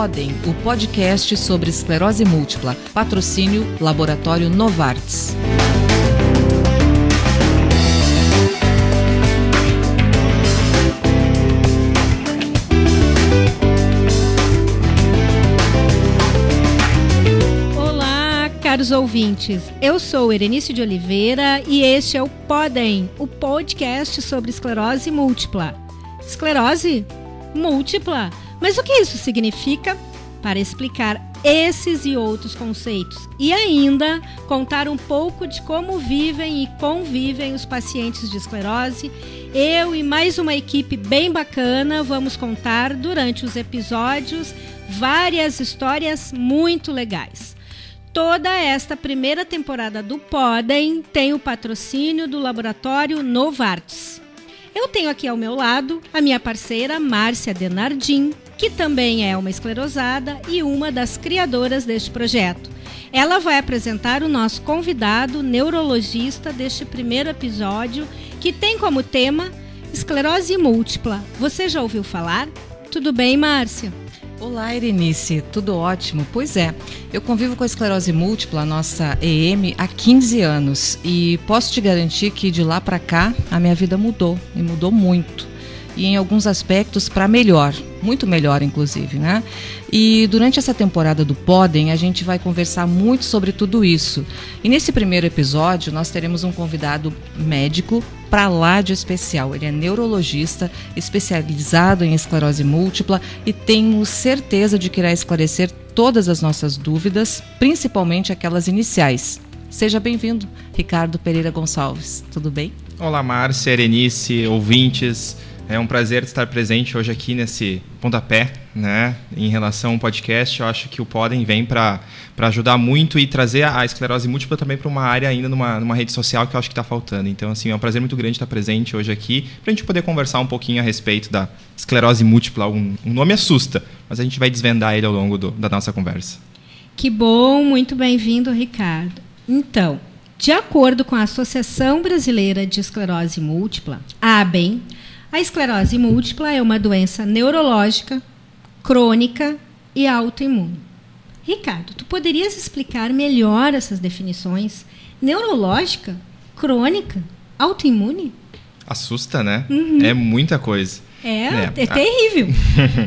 Podem, o podcast sobre esclerose múltipla. Patrocínio Laboratório Novartis. Caros ouvintes. Eu sou Erenice de Oliveira e este é o Podem, o podcast sobre esclerose múltipla. Esclerose múltipla? Mas o que isso significa? Para explicar esses e outros conceitos e ainda contar um pouco de como vivem e convivem os pacientes de esclerose, eu e mais uma equipe bem bacana vamos contar durante os episódios várias histórias muito legais. Toda esta primeira temporada do Podem tem o patrocínio do laboratório Novartis. Eu tenho aqui ao meu lado a minha parceira Márcia Denardim, que também é uma esclerosada e uma das criadoras deste projeto. Ela vai apresentar o nosso convidado neurologista deste primeiro episódio, que tem como tema esclerose múltipla. Você já ouviu falar? Tudo bem, Márcia? Olá, Erenice, tudo ótimo? Pois é, eu convivo com a esclerose múltipla, a nossa EM, há 15 anos e posso te garantir que de lá para cá a minha vida mudou e mudou muito e em alguns aspectos para melhor, muito melhor inclusive, né? E durante essa temporada do Podem, a gente vai conversar muito sobre tudo isso. E nesse primeiro episódio, nós teremos um convidado médico para lá de especial. Ele é neurologista, especializado em esclerose múltipla e tenho certeza de que irá esclarecer todas as nossas dúvidas, principalmente aquelas iniciais. Seja bem-vindo, Ricardo Pereira Gonçalves. Tudo bem? Olá, Márcia, Erenice, ouvintes. É um prazer estar presente hoje aqui nesse pontapé, né? Em relação ao podcast, eu acho que o Podem vem para ajudar muito e trazer a esclerose múltipla também para uma área ainda numa, numa rede social que eu acho que está faltando. Então, assim, é um prazer muito grande estar presente hoje aqui para a gente poder conversar um pouquinho a respeito da esclerose múltipla. Um, um nome assusta, mas a gente vai desvendar ele ao longo do, da nossa conversa. Que bom, muito bem-vindo, Ricardo. Então, de acordo com a Associação Brasileira de Esclerose Múltipla, a ABEM, a esclerose múltipla é uma doença neurológica, crônica e autoimune. Ricardo, tu poderias explicar melhor essas definições? Neurológica, crônica, autoimune? Assusta, né? Uhum. É muita coisa. É, é, é terrível.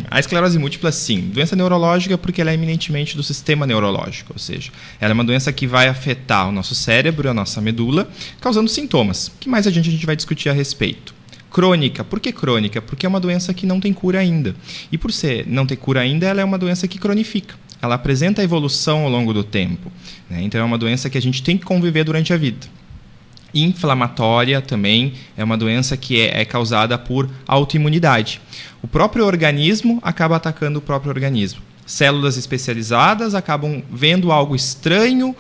A, a esclerose múltipla, sim. Doença neurológica porque ela é eminentemente do sistema neurológico, ou seja, ela é uma doença que vai afetar o nosso cérebro e a nossa medula, causando sintomas, que mais adiante a gente vai discutir a respeito. Crônica. Por que crônica? Porque é uma doença que não tem cura ainda. E por ser não ter cura ainda, ela é uma doença que cronifica. Ela apresenta a evolução ao longo do tempo. Né? Então é uma doença que a gente tem que conviver durante a vida. Inflamatória também é uma doença que é, é causada por autoimunidade. O próprio organismo acaba atacando o próprio organismo. Células especializadas acabam vendo algo estranho,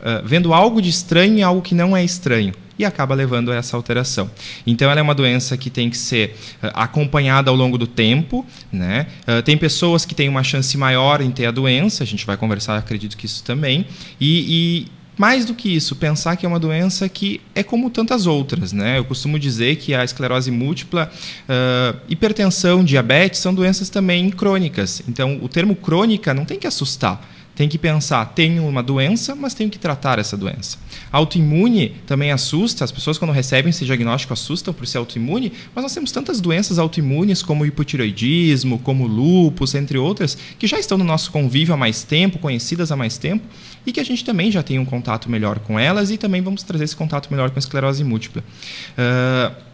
uh, vendo algo de estranho em algo que não é estranho e acaba levando a essa alteração. Então, ela é uma doença que tem que ser uh, acompanhada ao longo do tempo. Né? Uh, tem pessoas que têm uma chance maior em ter a doença, a gente vai conversar, acredito que isso também. E, e mais do que isso, pensar que é uma doença que é como tantas outras. Né? Eu costumo dizer que a esclerose múltipla, uh, hipertensão, diabetes são doenças também crônicas. Então, o termo crônica não tem que assustar tem que pensar, tenho uma doença, mas tenho que tratar essa doença. Autoimune também assusta, as pessoas quando recebem esse diagnóstico assustam por ser autoimune, mas nós temos tantas doenças autoimunes como hipotiroidismo, como lúpus, entre outras, que já estão no nosso convívio há mais tempo, conhecidas há mais tempo, e que a gente também já tem um contato melhor com elas e também vamos trazer esse contato melhor com a esclerose múltipla. Uh,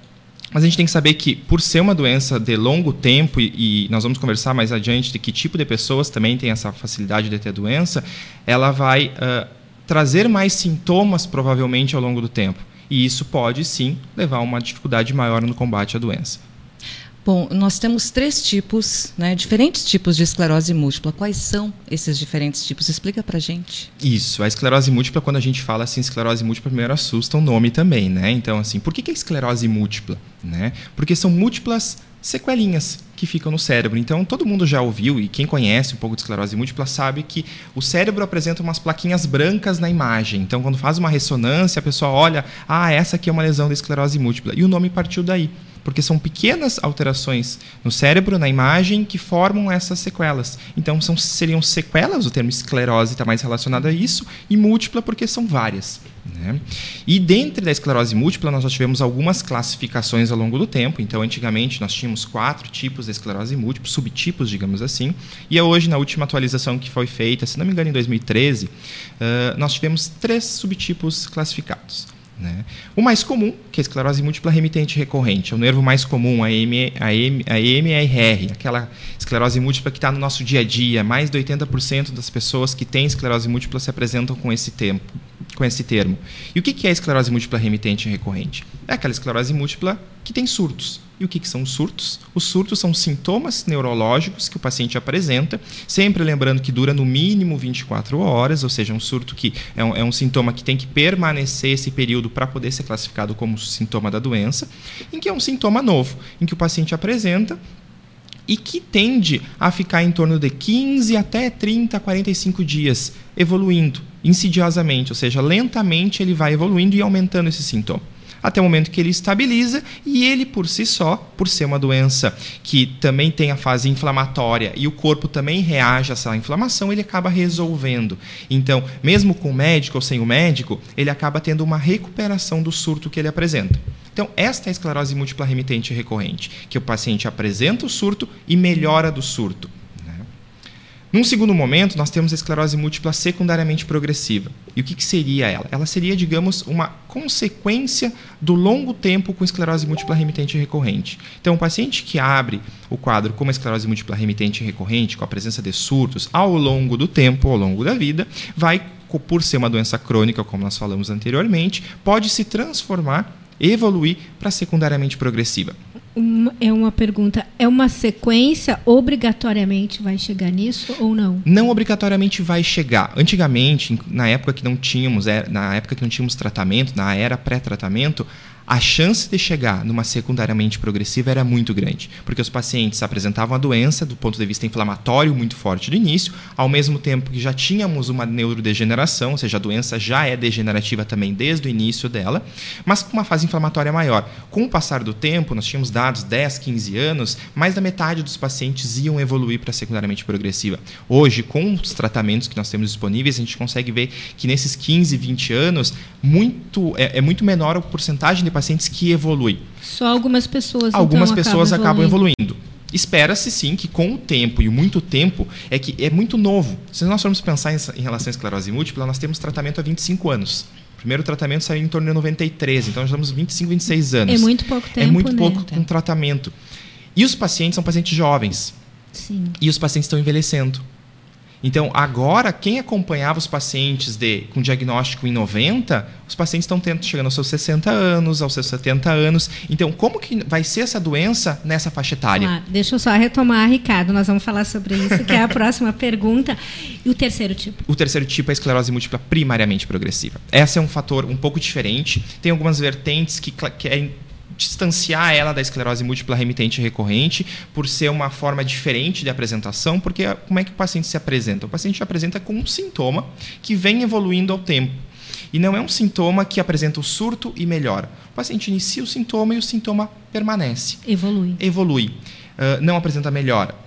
mas a gente tem que saber que, por ser uma doença de longo tempo, e, e, nós vamos conversar mais adiante de que tipo de pessoas também tem essa facilidade de ter doença, ela vai uh, trazer mais sintomas, provavelmente, ao longo do tempo. E isso pode, sim, levar a uma dificuldade maior no combate à doença. Bom, nós temos três tipos, né, diferentes tipos de esclerose múltipla. Quais são esses diferentes tipos? Explica pra gente. Isso, a esclerose múltipla, quando a gente fala assim, esclerose múltipla, primeiro assusta o nome também, né? Então, assim, por que, é esclerose múltipla? Né? Porque são múltiplas sequelinhas que ficam no cérebro. Então, todo mundo já ouviu, e quem conhece um pouco de esclerose múltipla sabe que o cérebro apresenta umas plaquinhas brancas na imagem. Então, quando faz uma ressonância, a pessoa olha, ah, essa aqui é uma lesão da esclerose múltipla. E o nome partiu daí porque são pequenas alterações no cérebro, na imagem, que formam essas sequelas. Então, são, seriam sequelas, o termo esclerose está mais relacionado a isso, e múltipla, porque são várias. Né? E dentro da esclerose múltipla, nós já tivemos algumas classificações ao longo do tempo. Então, antigamente, nós tínhamos quatro tipos de esclerose múltipla, subtipos, digamos assim. E hoje, na última atualização que foi feita, se não me engano, em 2013, uh, nós tivemos três subtipos classificados. Né? O mais comum, que é a esclerose múltipla remitente recorrente, é o nervo mais comum, a, M, a, M, a MRR, aquela esclerose múltipla que está no nosso dia a dia. Mais de 80% das pessoas que têm esclerose múltipla se apresentam com esse tempo, com esse termo. E o que é a esclerose múltipla remitente recorrente? É aquela esclerose múltipla que tem surtos. E o que, que são os surtos? Os surtos são sintomas neurológicos que o paciente apresenta, sempre lembrando que dura no mínimo 24 horas, ou seja, um surto que é um, é um sintoma que tem que permanecer esse período para poder ser classificado como sintoma da doença, em que é um sintoma novo, em que o paciente apresenta e que tende a ficar em torno de 15 até 30, 45 dias evoluindo insidiosamente, ou seja, lentamente ele vai evoluindo e aumentando esse sintoma até o momento que ele estabiliza e ele por si só, por ser uma doença que também tem a fase inflamatória e o corpo também reage a essa inflamação, ele acaba resolvendo. Então, mesmo com o médico ou sem o médico, ele acaba tendo uma recuperação do surto que ele apresenta. Então, esta é a esclerose múltipla remitente recorrente, que o paciente apresenta o surto e melhora do surto. Num segundo momento, nós temos a esclerose múltipla secundariamente progressiva. E o que, que, seria ela? Ela seria, digamos, uma consequência do longo tempo com esclerose múltipla remitente recorrente. Então, o paciente que abre o quadro com uma esclerose múltipla remitente recorrente, com a presença de surtos ao longo do tempo, ao longo da vida, vai, por ser uma doença crônica, como nós falamos anteriormente, pode se transformar, evoluir para secundariamente progressiva é uma pergunta. É uma sequência? Obrigatoriamente vai chegar nisso ou não? Não obrigatoriamente vai chegar. Antigamente, na época que não tínhamos, é, na época que não tínhamos tratamento, na era pré-tratamento, a chance de chegar numa secundariamente progressiva era muito grande, porque os pacientes apresentavam a doença do ponto de vista inflamatório muito forte do início, ao mesmo tempo que já tínhamos uma neurodegeneração, ou seja, a doença já é degenerativa também desde o início dela, mas com uma fase inflamatória maior. Com o passar do tempo, nós tínhamos dados 10, 15 anos, mais da metade dos pacientes iam evoluir para secundariamente progressiva. Hoje, com os tratamentos que nós temos disponíveis, a gente consegue ver que nesses 15, 20 anos, muito, é, é muito menor a porcentagem de pacientes que evoluem. Só algumas pessoas. Então, algumas então, pessoas acabam evoluindo. Acabam evoluindo. Espera-se sim que com o tempo e muito tempo é que é muito novo. Se nós formos pensar em, em relação à esclerose múltipla, nós temos tratamento há 25 anos. O primeiro tratamento saiu em torno de 93, então nós estamos 25, 26 anos. É muito pouco tempo. É muito né? pouco com tratamento. E os pacientes são pacientes jovens. Sim. E os pacientes estão envelhecendo. Então, agora, quem acompanhava os pacientes de, com diagnóstico em 90, os pacientes estão tendo, chegando aos seus 60 anos, aos seus 70 anos. Então, como que vai ser essa doença nessa faixa etária? Ah, deixa eu só retomar, Ricardo, nós vamos falar sobre isso, que é a próxima pergunta. E o terceiro tipo? O terceiro tipo é a esclerose múltipla primariamente progressiva. Esse é um fator um pouco diferente. Tem algumas vertentes que, que é distanciar ela da esclerose múltipla remitente recorrente por ser uma forma diferente de apresentação, porque como é que o paciente se apresenta? O paciente se apresenta com um sintoma que vem evoluindo ao tempo. E não é um sintoma que apresenta o surto e melhora. O paciente inicia o sintoma e o sintoma permanece. Evolui. Evolui. Uh, não apresenta melhora.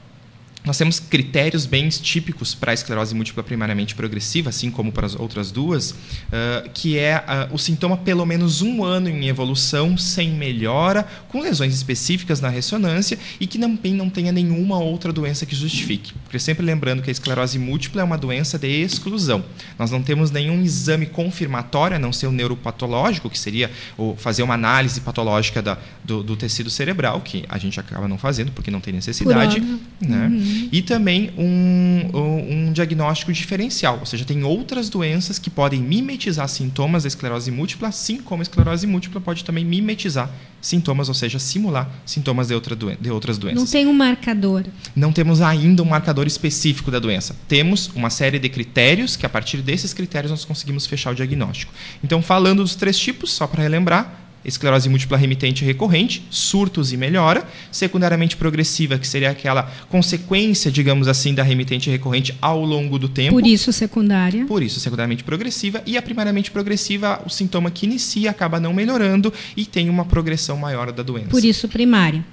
Nós temos critérios bem típicos para a esclerose múltipla primariamente progressiva, assim como para as outras duas, uh, que é uh, o sintoma pelo menos um ano em evolução, sem melhora, com lesões específicas na ressonância e que também não tenha nenhuma outra doença que justifique. Porque sempre lembrando que a esclerose múltipla é uma doença de exclusão. Nós não temos nenhum exame confirmatório, a não ser o neuropatológico, que seria fazer uma análise patológica da, do, do, tecido cerebral, que a gente acaba não fazendo porque não tem necessidade. Né? Uhum. E também um, um, diagnóstico diferencial, ou seja, tem outras doenças que podem mimetizar sintomas da esclerose múltipla, assim como a esclerose múltipla pode também mimetizar sintomas, ou seja, simular sintomas de, outra doen de outras doenças. Não tem um marcador. Não temos ainda um marcador específico da doença. Temos uma série de critérios que, a partir desses critérios, nós conseguimos fechar o diagnóstico. Então, falando dos três tipos, só para relembrar, esclerose múltipla remitente recorrente, surtos e melhora, secundariamente progressiva, que seria aquela consequência, digamos assim, da remitente recorrente ao longo do tempo. Por isso secundária. Por isso secundariamente progressiva e a primariamente progressiva, o sintoma que inicia acaba não melhorando e tem uma progressão maior da doença. Por isso primária.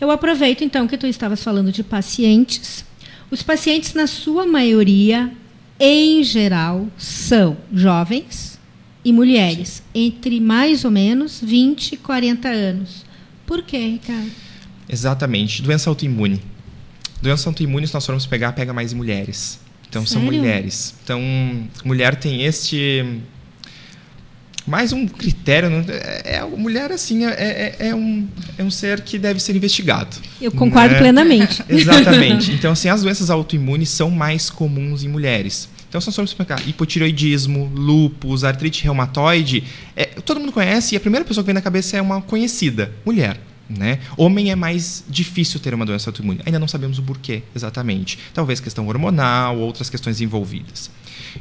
Eu aproveito então que tu estavas falando de pacientes. Os pacientes na sua maioria, em geral, são jovens, e mulheres entre mais ou menos 20 e 40 anos. Por quê, Ricardo? Exatamente. Doença autoimune. Doença autoimune, se nós formos pegar, pega mais em mulheres. Então, Sério? são mulheres. Então, mulher tem este mais um critério. É, é mulher, assim, é, é, é, um, é um ser que deve ser investigado. Eu concordo né? plenamente. Exatamente. Então, assim, as doenças autoimunes são mais comuns em mulheres. Então, nós formos explicar hipotiroidismo, lúpus, artrite reumatoide, é, todo mundo conhece e a primeira pessoa que vem na cabeça é uma conhecida, mulher. Né? Homem é mais difícil ter uma doença autoimune. Ainda não sabemos o porquê exatamente. Talvez questão hormonal, outras questões envolvidas.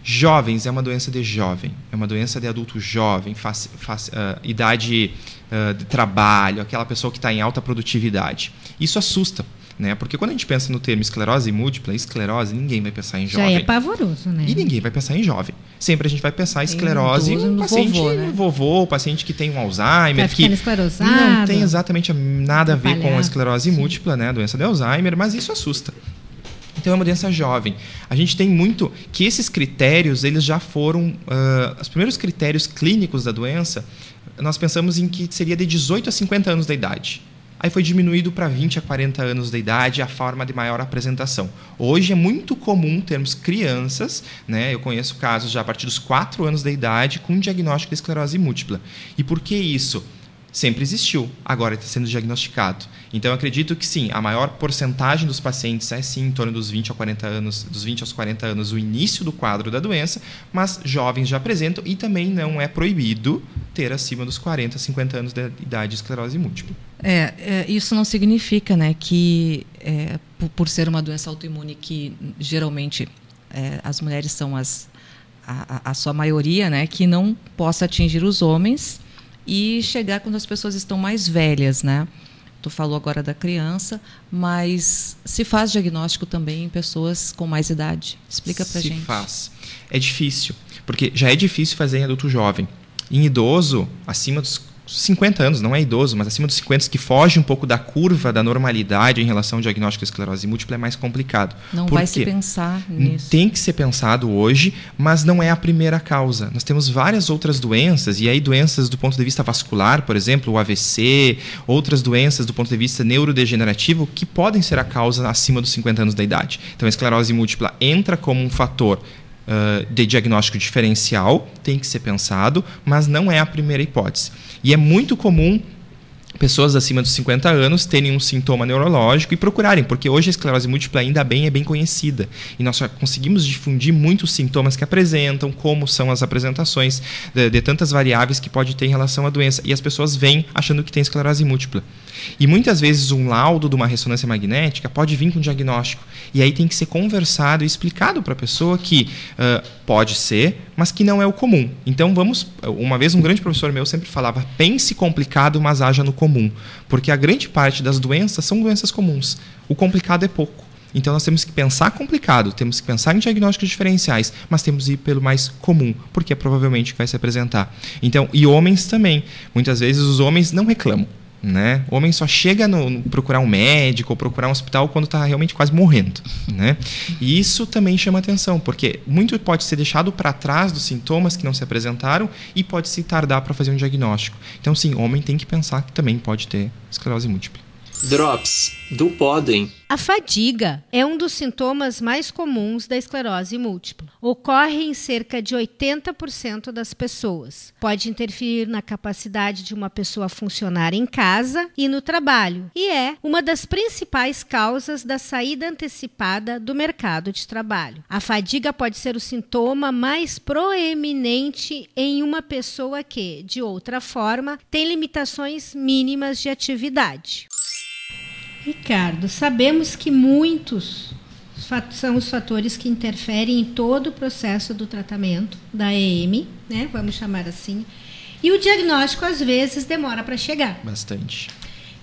Jovens é uma doença de jovem, é uma doença de adulto jovem, uh, idade uh, de trabalho, aquela pessoa que está em alta produtividade. Isso assusta né? Porque quando a gente pensa no termo esclerose múltipla, esclerose, ninguém vai pensar em jovem. Já é pavoroso, né? E ninguém vai pensar em jovem. Sempre a gente vai pensar em esclerose em paciente vovô, né? vovô, paciente que tem um Alzheimer, tá que não tem exatamente nada a ver com a esclerose Sim. múltipla, né? A doença de Alzheimer, mas isso assusta. Então é uma doença jovem. A gente tem muito que esses critérios, eles já foram uh, os primeiros critérios clínicos da doença. Nós pensamos em que seria de 18 a 50 anos da idade. Aí foi diminuído para 20 a 40 anos de idade a forma de maior apresentação. Hoje é muito comum termos crianças, né? Eu conheço casos já a partir dos 4 anos de idade com diagnóstico de esclerose múltipla. E por que isso? sempre existiu, agora está sendo diagnosticado. Então eu acredito que sim, a maior porcentagem dos pacientes é sim em torno dos 20 a 40 anos, dos 20 aos 40 anos o início do quadro da doença, mas jovens já apresentam e também não é proibido ter acima dos 40, 50 anos de idade esclerose múltipla. É, é, isso não significa, né, que é, por, por, ser uma doença autoimune que geralmente é, as mulheres são as a, a, sua maioria, né, que não possa atingir os homens e chegar quando as pessoas estão mais velhas, né? Tu falou agora da criança, mas se faz diagnóstico também em pessoas com mais idade? Explica pra se gente. Se faz. É difícil, porque já é difícil fazer em adulto jovem. Em idoso, acima dos 50 anos, não é idoso, mas acima dos 50, que foge um pouco da curva da normalidade em relação ao diagnóstico de esclerose múltipla, é mais complicado. Não Por vai quê? se pensar nisso. Tem que ser pensado hoje, mas não é a primeira causa. Nós temos várias outras doenças, e aí doenças do ponto de vista vascular, por exemplo, o AVC, outras doenças do ponto de vista neurodegenerativo, que podem ser a causa acima dos 50 anos da idade. Então, a esclerose múltipla entra como um fator uh, de diagnóstico diferencial, tem que ser pensado, mas não é a primeira hipótese. E é muito comum pessoas acima dos 50 anos terem um sintoma neurológico e procurarem, porque hoje a esclerose múltipla ainda bem é bem conhecida e nós conseguimos difundir muitos sintomas que apresentam, como são as apresentações de, de tantas variáveis que pode ter em relação à doença e as pessoas vêm achando que tem esclerose múltipla. E muitas vezes um laudo de uma ressonância magnética pode vir com diagnóstico. E aí tem que ser conversado e explicado para a pessoa que uh, pode ser, mas que não é o comum. Então vamos. Uma vez um grande professor meu sempre falava: pense complicado, mas haja no comum. Porque a grande parte das doenças são doenças comuns. O complicado é pouco. Então nós temos que pensar complicado, temos que pensar em diagnósticos diferenciais, mas temos que ir pelo mais comum, porque é provavelmente que vai se apresentar. Então, e homens também. Muitas vezes os homens não reclamam. Né? O homem só chega no, no procurar um médico ou procurar um hospital quando está realmente quase morrendo. Né? E isso também chama atenção, porque muito pode ser deixado para trás dos sintomas que não se apresentaram e pode se tardar para fazer um diagnóstico. Então, sim, o homem tem que pensar que também pode ter esclerose múltipla. Drops do Podem. A fadiga é um dos sintomas mais comuns da esclerose múltipla. Ocorre em cerca de 80% das pessoas. Pode interferir na capacidade de uma pessoa funcionar em casa e no trabalho, e é uma das principais causas da saída antecipada do mercado de trabalho. A fadiga pode ser o sintoma mais proeminente em uma pessoa que, de outra forma, tem limitações mínimas de atividade. Ricardo, sabemos que muitos são os fatores que interferem em todo o processo do tratamento da EM, né? Vamos chamar assim. E o diagnóstico, às vezes, demora para chegar. Bastante.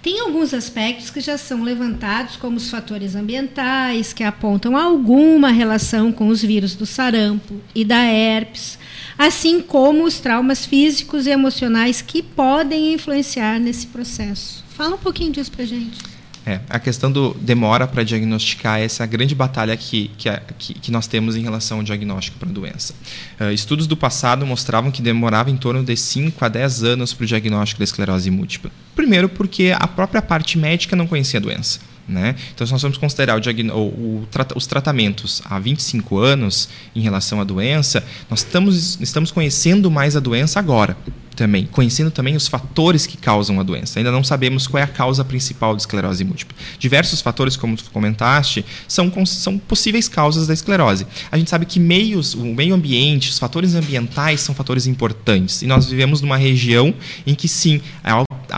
Tem alguns aspectos que já são levantados, como os fatores ambientais, que apontam alguma relação com os vírus do sarampo e da herpes, assim como os traumas físicos e emocionais que podem influenciar nesse processo. Fala um pouquinho disso para gente. É, a questão do demora para diagnosticar essa é a grande batalha que, que, que, nós temos em relação ao diagnóstico para a doença. Uh, estudos do passado mostravam que demorava em torno de 5 a 10 anos para o diagnóstico da esclerose múltipla. Primeiro, porque a própria parte médica não conhecia a doença. Né? Então, se nós vamos considerar o, o, os tratamentos há 25 anos em relação à doença, nós estamos, estamos conhecendo mais a doença agora também, conhecendo também os fatores que causam a doença. Ainda não sabemos qual é a causa principal de esclerose múltipla. Diversos fatores, como tu comentaste, são, são possíveis causas da esclerose. A gente sabe que meios, o meio ambiente, os fatores ambientais são fatores importantes. E nós vivemos numa região em que sim,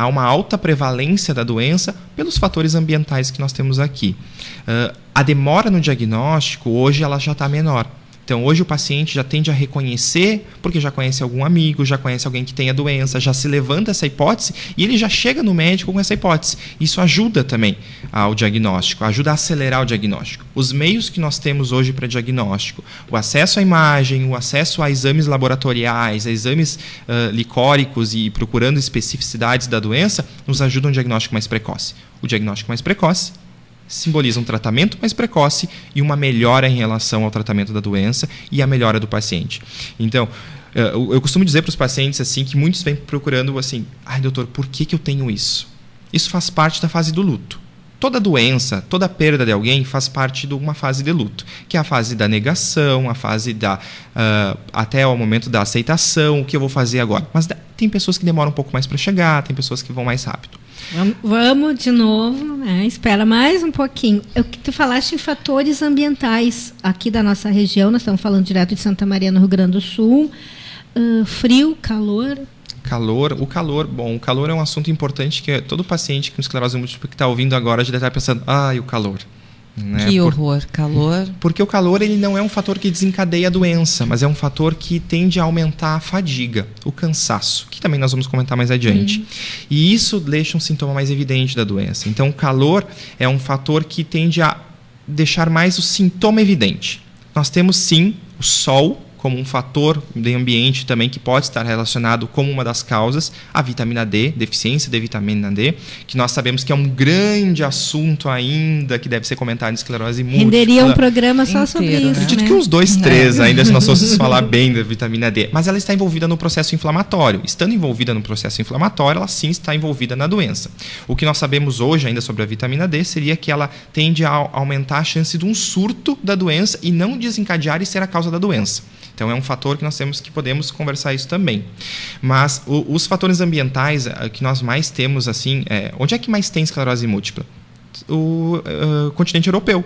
há uma alta prevalência da doença pelos fatores ambientais que nós temos aqui. Uh, a demora no diagnóstico hoje ela já está menor então, hoje o paciente já tende a reconhecer, porque já conhece algum amigo, já conhece alguém que tem a doença, já se levanta essa hipótese e ele já chega no médico com essa hipótese. Isso ajuda também ao diagnóstico, ajuda a acelerar o diagnóstico. Os meios que nós temos hoje para diagnóstico, o acesso à imagem, o acesso a exames laboratoriais, a exames uh, licóricos e procurando especificidades da doença, nos ajudam a um diagnóstico mais precoce. O diagnóstico mais precoce simboliza um tratamento mais precoce e uma melhora em relação ao tratamento da doença e a melhora do paciente. Então, eh, eu costumo dizer para os pacientes assim que muitos vêm procurando assim, ai doutor, por que, que eu tenho isso? Isso faz parte da fase do luto. Toda doença, toda perda de alguém faz parte de uma fase de luto, que é a fase da negação, a fase da uh, até o momento da aceitação, o que eu vou fazer agora. Mas tem pessoas que demoram um pouco mais para chegar, tem pessoas que vão mais rápido. Vamos, de novo, né? espera mais um pouquinho. Que tu falaste em fatores ambientais aqui da nossa região, nós estamos falando direto de Santa Maria, no Rio Grande do Sul. Uh, frio, calor. Calor, o calor, bom, o calor é um assunto importante que todo paciente com esclerose múltipla que está ouvindo agora já deve estar pensando, ai, o calor. Né? Que horror, Por, calor. Porque o calor ele não é um fator que desencadeia a doença, mas é um fator que tende a aumentar a fadiga, o cansaço, que também nós vamos comentar mais adiante. Uhum. E isso deixa um sintoma mais evidente da doença. Então, o calor é um fator que tende a deixar mais o sintoma evidente. Nós temos sim o sol como um fator de ambiente também que pode estar relacionado como uma das causas, a vitamina D, deficiência de vitamina D, que nós sabemos que é um grande assunto ainda que deve ser comentado em esclerose múltipla. Renderia um programa só inteiro, sobre isso. Né? Acredito que uns dois, né? três é. ainda se nós fôssemos falar bem da vitamina D. Mas ela está envolvida no processo inflamatório. Estando envolvida no processo inflamatório, ela sim está envolvida na doença. O que nós sabemos hoje ainda sobre a vitamina D seria que ela tende a aumentar a chance de um surto da doença e não desencadear e ser a causa da doença. Então é um fator que nós temos que podemos conversar isso também. Mas o, os fatores ambientais uh, que nós mais temos assim, é, onde é que mais tem esclerose múltipla? O uh, continente europeu.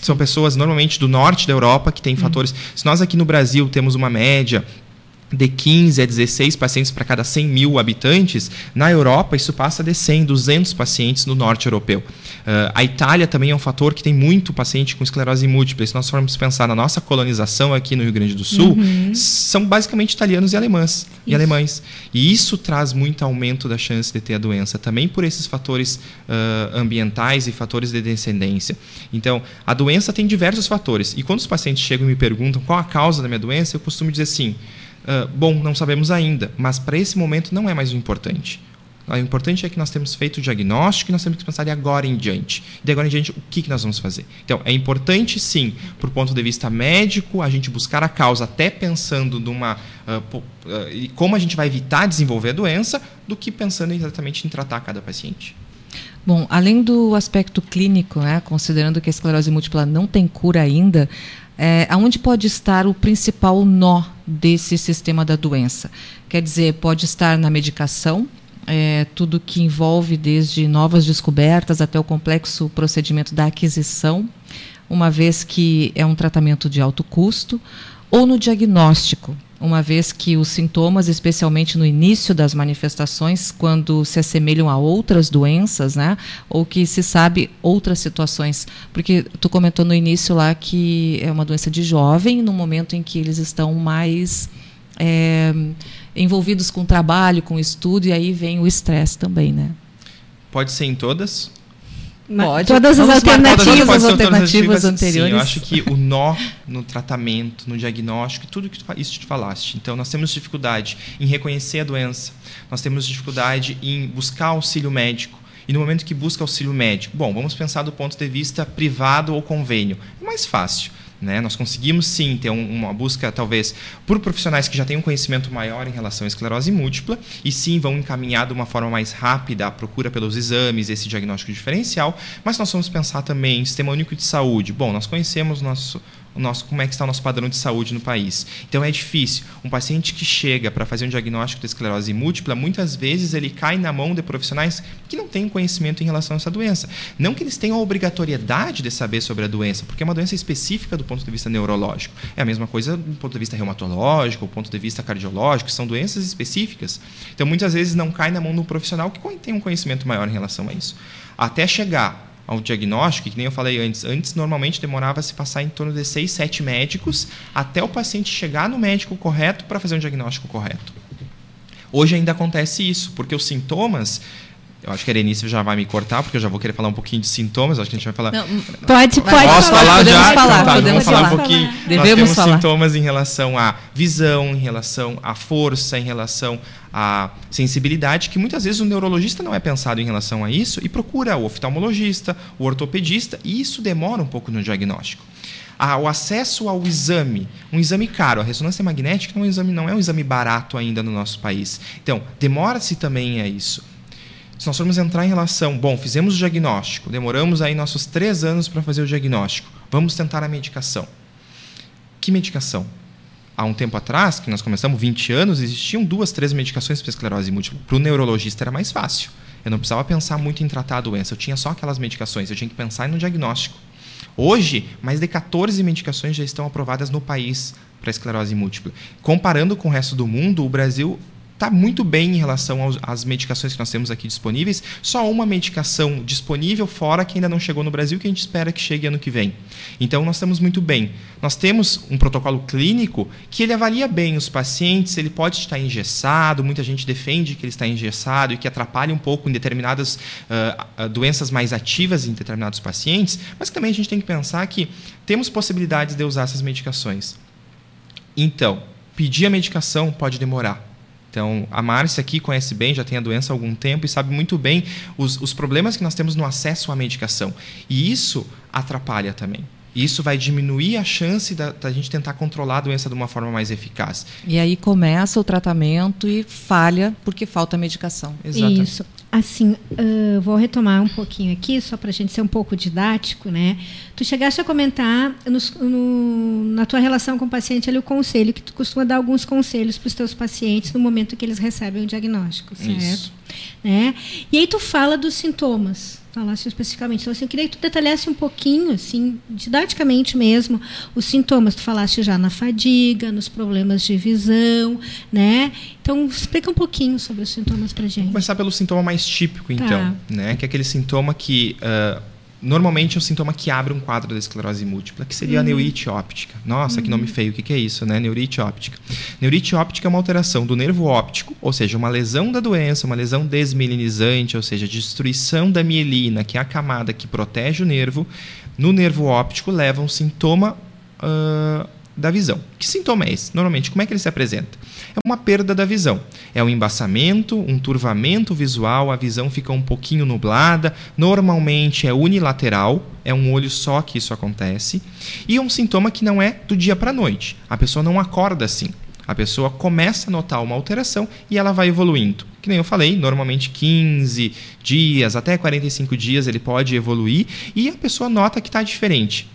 São pessoas normalmente do norte da Europa que têm uhum. fatores. Se nós aqui no Brasil temos uma média de 15 a 16 pacientes para cada 100 mil habitantes, na Europa isso passa de 100, 200 pacientes no norte europeu. Uh, a Itália também é um fator que tem muito paciente com esclerose múltipla. Se nós formos pensar na nossa colonização aqui no Rio Grande do Sul, uhum. são basicamente italianos e alemães e alemães. E isso traz muito aumento da chance de ter a doença, também por esses fatores uh, ambientais e fatores de descendência. Então, a doença tem diversos fatores. E quando os pacientes chegam e me perguntam qual a causa da minha doença, eu costumo dizer assim: Uh, bom, não sabemos ainda, mas para esse momento não é mais o importante. O importante é que nós temos feito o diagnóstico e nós temos que pensar de agora em diante. De agora em diante, o que, que nós vamos fazer? Então, é importante, sim, por ponto de vista médico, a gente buscar a causa, até pensando numa. Uh, uh, como a gente vai evitar desenvolver a doença, do que pensando exatamente em tratar cada paciente. Bom, além do aspecto clínico, né, considerando que a esclerose múltipla não tem cura ainda, é, aonde pode estar o principal nó desse sistema da doença? Quer dizer, pode estar na medicação, é, tudo que envolve desde novas descobertas até o complexo procedimento da aquisição, uma vez que é um tratamento de alto custo, ou no diagnóstico, uma vez que os sintomas, especialmente no início das manifestações, quando se assemelham a outras doenças, né, ou que se sabe outras situações, porque tu comentou no início lá que é uma doença de jovem, no momento em que eles estão mais é, envolvidos com trabalho, com estudo, e aí vem o estresse também, né? Pode ser em todas. Pode. Todas as alternativas. todas as alternativas Sim, anteriores. eu acho que o nó no tratamento, no diagnóstico, tudo que tu, isso que tu falaste. Então, nós temos dificuldade em reconhecer a doença, nós temos dificuldade em buscar auxílio médico. E no momento que busca auxílio médico, bom, vamos pensar do ponto de vista privado ou convênio. É mais fácil. Né? Nós conseguimos sim ter um- uma busca, talvez, por profissionais que já têm um conhecimento maior em relação à esclerose múltipla e sim vão encaminhar de uma forma mais rápida a procura pelos exames, esse diagnóstico diferencial. Mas nós vamos pensar também em sistema único de saúde. Bom, nós conhecemos nosso, o nosso, como é que está o nosso padrão de saúde no país. Então é difícil. Um paciente que chega para fazer um diagnóstico de esclerose múltipla, muitas vezes ele cai na mão de profissionais que não têm conhecimento em relação a essa doença. Não que eles tenham a obrigatoriedade de saber sobre a doença, porque é uma doença específica do ponto de vista neurológico. É a mesma coisa do ponto de vista reumatológico, do ponto de vista cardiológico, são doenças específicas. Então muitas vezes não cai na mão de um profissional que tem um conhecimento maior em relação a isso. Até chegar ao diagnóstico, que nem eu falei antes, antes normalmente demorava se passar em torno de seis, sete médicos até o paciente chegar no médico correto para fazer um diagnóstico correto. Hoje ainda acontece isso, porque os sintomas, eu acho que a Erenice já vai me cortar, porque eu já vou querer falar um pouquinho de sintomas, acho que a gente vai falar. Não, Pode, pode Posso falar, podemos já? falar, Então tá, podemos vamos falar, falar. um pouquinho. Devemos Nós temos falar. sintomas em relação à visão, em relação à força, em relação à sensibilidade, que muitas vezes o neurologista não é pensado em relação a isso e procura o oftalmologista, o ortopedista, e isso demora um pouco no diagnóstico. Ah, o acesso ao exame, um exame caro, a ressonância magnética não é um exame, não é um exame barato ainda no nosso país. Então, demora-se também a isso. Se nós formos entrar em relação, bom, fizemos o diagnóstico, demoramos aí nossos três anos para fazer o diagnóstico, vamos tentar a medicação. Que medicação? Há um tempo atrás, que nós começamos, 20 anos, existiam duas, três medicações para esclerose múltipla. Para o neurologista era mais fácil. Eu não precisava pensar muito em tratar a doença, eu tinha só aquelas medicações, eu tinha que pensar no diagnóstico. Hoje, mais de 14 medicações já estão aprovadas no país para esclerose múltipla. Comparando com o resto do mundo, o Brasil está muito bem em relação aos- às medicações que nós temos aqui disponíveis. Só uma medicação disponível fora que ainda não chegou no Brasil, que a gente espera que chegue ano que vem. Então, nós estamos muito bem. Nós temos um protocolo clínico que ele avalia bem os pacientes, ele pode estar engessado, muita gente defende que ele está engessado e que atrapalha um pouco em determinadas ah, doenças mais ativas em determinados pacientes, mas também a gente tem que pensar que temos possibilidades de usar essas medicações. Então, pedir a medicação pode demorar. Então, a Márcia aqui conhece bem, já tem a doença há algum tempo e sabe muito bem os, os problemas que nós temos no acesso à medicação. E isso atrapalha também. E Isso vai diminuir a chance da, da gente tentar controlar a doença de uma forma mais eficaz. E aí começa o tratamento e falha porque falta medicação. Exatamente. Isso. Assim, ah, vou retomar um pouquinho aqui, só para a gente ser um pouco didático, né? Tu chegaste a comentar nos- no- na tua relação com o paciente ali o conselho, que tu costuma dar alguns conselhos para os teus pacientes no momento que eles recebem o diagnóstico, certo? Isso. Né? E aí tu fala dos sintomas, falasse especificamente. Então, assim, eu queria que tu detalhasse um pouquinho, assim, didaticamente mesmo, os sintomas. Tu falaste já na fadiga, nos problemas de visão, né? Então, explica um pouquinho sobre os sintomas pra gente. Começar pelo sintoma mais típico, então, Tá. né? Que é aquele sintoma que ah, normalmente é um sintoma que abre um quadro da esclerose múltipla, que seria a neurite óptica. Nossa, que nome feio, o que, que é isso, né? Neurite óptica. Neurite óptica é uma alteração do nervo óptico, ou seja, uma lesão da doença, uma lesão desmielinizante, ou seja, destruição da mielina, que é a camada que protege o nervo, no nervo óptico leva um sintoma ah, da visão. Que sintoma é esse? Normalmente, como é que ele se apresenta? É uma perda da visão. É um embaçamento, um turvamento visual, a visão fica um pouquinho nublada. Normalmente é unilateral, é um olho só que isso acontece. E é um sintoma que não é do dia para a noite. A pessoa não acorda assim. A pessoa começa a notar uma alteração e ela vai evoluindo. Que nem eu falei, normalmente 15 dias, até 45 dias ele pode evoluir e a pessoa nota que está diferente.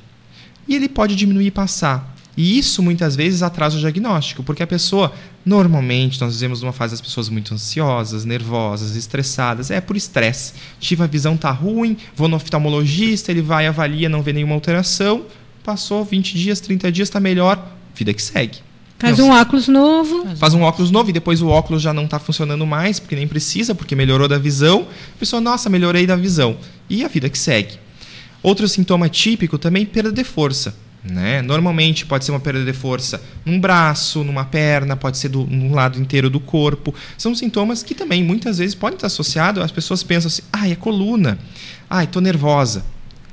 E ele pode diminuir e passar. E isso muitas vezes atrasa o diagnóstico, porque a pessoa, normalmente, nós vivemos numa fase das pessoas muito ansiosas, nervosas, estressadas, é por estresse. Tive a visão tá ruim, vou no oftalmologista, ele vai, avalia, não vê nenhuma alteração, passou 20 dias, 30 dias, está melhor, vida que segue. Faz Não, um óculos novo. Faz um óculos novo e depois o óculos já não está funcionando mais, porque nem precisa, porque melhorou da visão. A pessoa, nossa, melhorei da visão. E a vida que segue. Outro sintoma típico também, perda de força. Né? Normalmente pode ser uma perda de força num braço, numa perna, pode ser do, num lado inteiro do corpo. São sintomas que também muitas vezes podem estar associados. As pessoas pensam assim: ai, é coluna, ai, estou nervosa,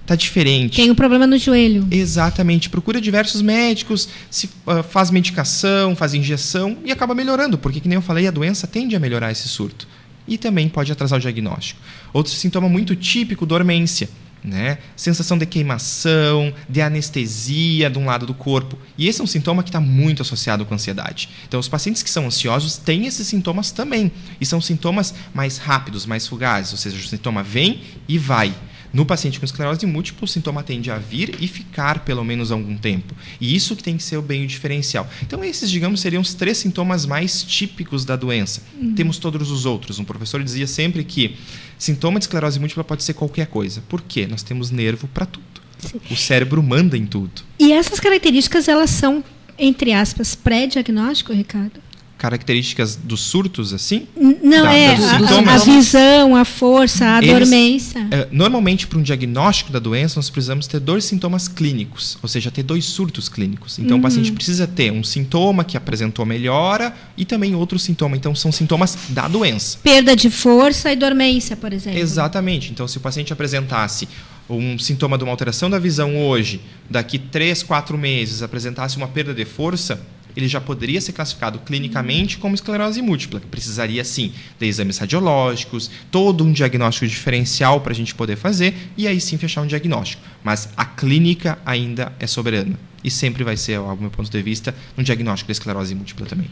tá diferente. Tem um problema no joelho. Exatamente. Procura diversos médicos, se uh, faz medicação, faz injeção e acaba melhorando, porque, que nem eu falei, a doença tende a melhorar esse surto. E também pode atrasar o diagnóstico. Outro sintoma muito típico, dormência. Né? Sensação de queimação, de anestesia de um lado do corpo. E esse é um sintoma que está muito associado com ansiedade. Então, os pacientes que são ansiosos têm esses sintomas também. E são sintomas mais rápidos, mais fugazes, ou seja, o sintoma vem e vai. No paciente com esclerose múltipla, o sintoma tende a vir e ficar pelo menos algum tempo. E isso que tem que ser bem o diferencial. Então, esses, digamos, seriam os três sintomas mais típicos da doença. Uhum. Temos todos os outros. Um professor dizia sempre que sintoma de esclerose múltipla pode ser qualquer coisa. Por quê? Nós temos nervo para tudo. Sim. O cérebro manda em tudo. E essas características, elas são, entre aspas, pré-diagnóstico, Ricardo? Características dos surtos, assim? Não, da, é a, a, visão, a força, a Eles, dormência. É, normalmente, para um diagnóstico da doença, nós precisamos ter dois sintomas clínicos, ou seja, ter dois surtos clínicos. Então, uhum. o paciente precisa ter um sintoma que apresentou melhora e também outro sintoma. Então, são sintomas da doença. Perda de força e dormência, por exemplo. Exatamente. Então, se o paciente apresentasse um sintoma de uma alteração da visão hoje, daqui três, quatro meses apresentasse uma perda de força, ele já poderia ser classificado clinicamente como esclerose múltipla. Precisaria, sim, de exames radiológicos, todo um diagnóstico diferencial para a gente poder fazer e aí sim fechar um diagnóstico. Mas a clínica ainda é soberana e sempre vai ser, ao meu ponto de vista, um diagnóstico de esclerose múltipla também.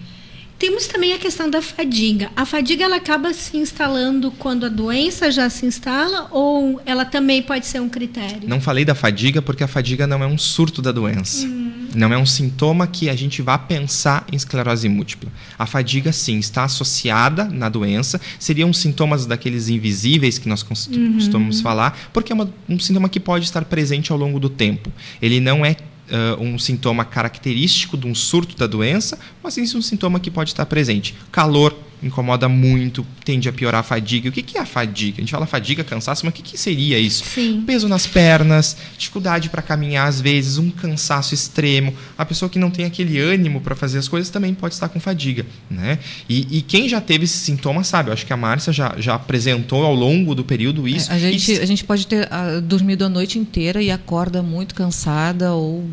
Temos também a questão da fadiga. A fadiga ela acaba se instalando quando a doença já se instala ou ela também pode ser um critério? Não falei da fadiga porque a fadiga não é um surto da doença. Hum. Não é um sintoma que a gente vá pensar em esclerose múltipla. A fadiga, sim, está associada na doença. Seriam sintomas daqueles invisíveis que nós uhum. costumamos uhum. falar, porque é uma, um sintoma que pode estar presente ao longo do tempo. Ele não é uh, um sintoma característico de um surto da doença, mas sim um sintoma que pode estar presente. Calor, incomoda muito, tende a piorar a fadiga. O que, que é a fadiga? A gente fala fadiga, cansaço, mas o que, que seria isso? Sim. Peso nas pernas, dificuldade para caminhar às vezes, um cansaço extremo. A pessoa que não tem aquele ânimo para fazer as coisas também pode estar com fadiga. Né? E, e quem já teve esse sintoma sabe, eu acho que a Márcia já, já apresentou ao longo do período isso. É, a, gente, a gente pode ter uh, dormido a noite inteira e acorda muito cansada ou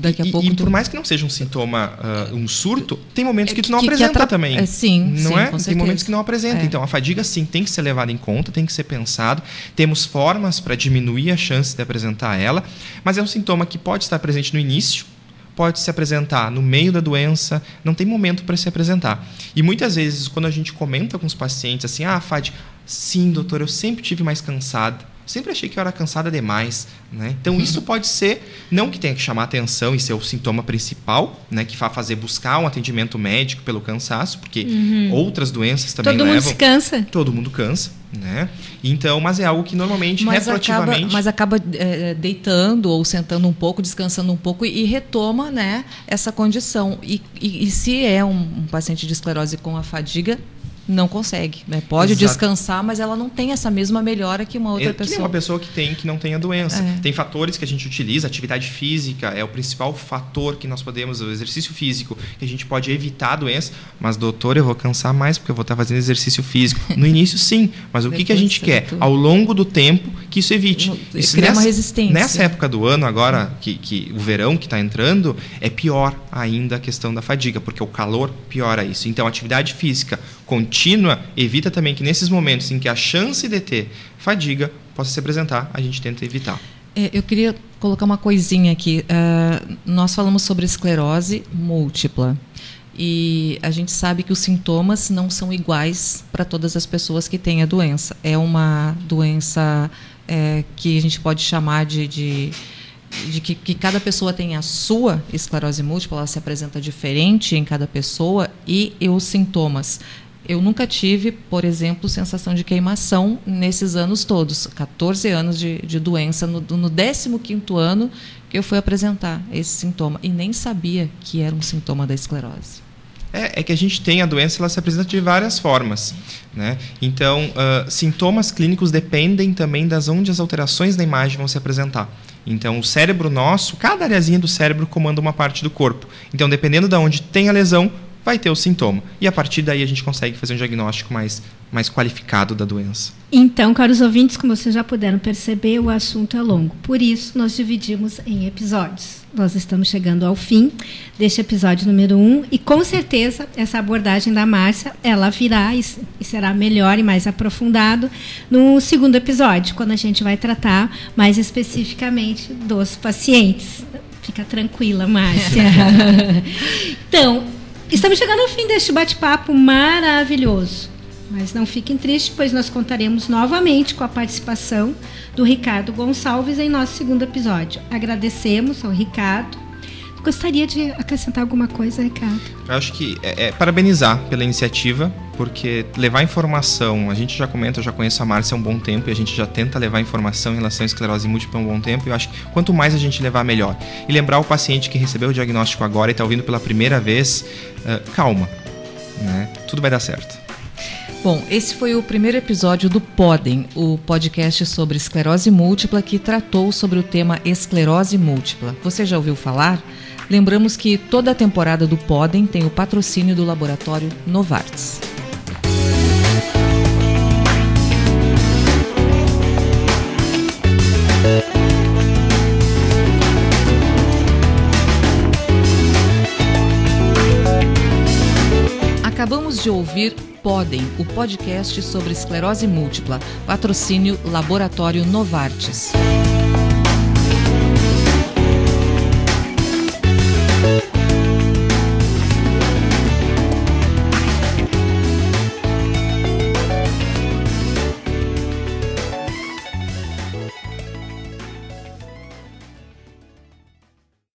daqui a e, pouco... E por mais que não seja um sintoma, uh, um surto, tem momentos que tu não que, apresenta que também. É, sim, não sim, é? Tem momentos que não apresenta. É. Então, a fadiga, sim, tem que ser levada em conta, tem que ser pensado. Temos formas para diminuir a chance de apresentar ela, mas é um sintoma que pode estar presente no início, pode se apresentar no meio da doença, não tem momento para se apresentar. E muitas vezes, quando a gente comenta com os pacientes assim, ah, Fad, sim, doutor, eu sempre tive mais cansada Sempre achei que eu era cansada demais, né? Então isso pode ser, não que tenha que chamar atenção e ser o sintoma principal, né? Que vai fazer buscar um atendimento médico pelo cansaço, porque uhum. outras doenças também Todo levam. Todo mundo cansa. Todo mundo cansa, né? Então, mas é algo que normalmente, mas retroativamente... Acaba, mas acaba é, deitando ou sentando um pouco, descansando um pouco e, e retoma, né? Essa condição. E, e, e se é um, um paciente de esclerose com a fadiga, não consegue. Né? Pode Exato. descansar, mas ela não tem essa mesma melhora que uma outra é, pessoa. Que uma pessoa que tem que não tem a doença. É. Tem fatores que a gente utiliza, atividade física é o principal fator que nós podemos, o exercício físico, que a gente pode evitar a doença. Mas, doutor, eu vou cansar mais porque eu vou estar fazendo exercício físico. No início, sim. Mas o que, que a gente quer? Tudo. Ao longo do tempo, que isso evite. Isso criar uma resistência. Nessa época do ano, agora, que, que o verão que está entrando, é pior ainda a questão da fadiga, porque o calor piora isso. Então, atividade física contínua evita também que nesses momentos em que a chance de ter fadiga possa se apresentar, a gente tenta evitar. É, eu queria colocar uma coisinha aqui. Uh, nós falamos sobre esclerose múltipla. E a gente sabe que os sintomas não são iguais para todas as pessoas que têm a doença. É uma doença é, que a gente pode chamar de, de de que, que, cada pessoa tem a sua esclerose múltipla, ela se apresenta diferente em cada pessoa e, e os sintomas eu nunca tive, por exemplo, sensação de queimação nesses anos todos. 14 anos de, de doença. No, no 15 ano que eu fui apresentar esse sintoma. E nem sabia que era um sintoma da esclerose. É, é, que a gente tem a doença, ela se apresenta de várias formas. Né? Então, uh, sintomas clínicos dependem também das onde as alterações da imagem vão se apresentar. Então, o cérebro nosso, cada areazinha do cérebro comanda uma parte do corpo. Então, dependendo de onde tem a lesão, vai ter o sintoma. E a partir daí a gente consegue fazer um diagnóstico mais, mais qualificado da doença. Então, caros ouvintes, como vocês já puderam perceber, o assunto é longo. Por isso, nós dividimos em episódios. Nós estamos chegando ao fim deste episódio número 1 um, e com certeza essa abordagem da Márcia, ela virá e será melhor e mais aprofundado no segundo episódio, quando a gente vai tratar mais especificamente dos pacientes. Fica tranquila, Márcia. então, Estamos chegando ao fim deste bate-papo maravilhoso. Mas não fiquem tristes, pois nós contaremos novamente com a participação do Ricardo Gonçalves em nosso segundo episódio. Agradecemos ao Ricardo Gostaria de acrescentar alguma coisa, Ricardo? Eu acho que é, é, parabenizar pela iniciativa, porque levar informação, a gente já comenta, eu já conheço a Márcia há um bom tempo e a gente já tenta levar informação em relação à esclerose múltipla há um bom tempo. E eu acho que quanto mais a gente levar, melhor. E lembrar o paciente que recebeu o diagnóstico agora e está ouvindo pela primeira vez, uh, calma, né? tudo vai dar certo. Bom, esse foi o primeiro episódio do Podem, o podcast sobre esclerose múltipla que tratou sobre o tema esclerose múltipla. Você já ouviu falar? Lembramos que toda a temporada do Podem tem o patrocínio do laboratório Novartis. Acabamos de ouvir Podem, o podcast sobre esclerose múltipla, patrocínio Laboratório Novartis.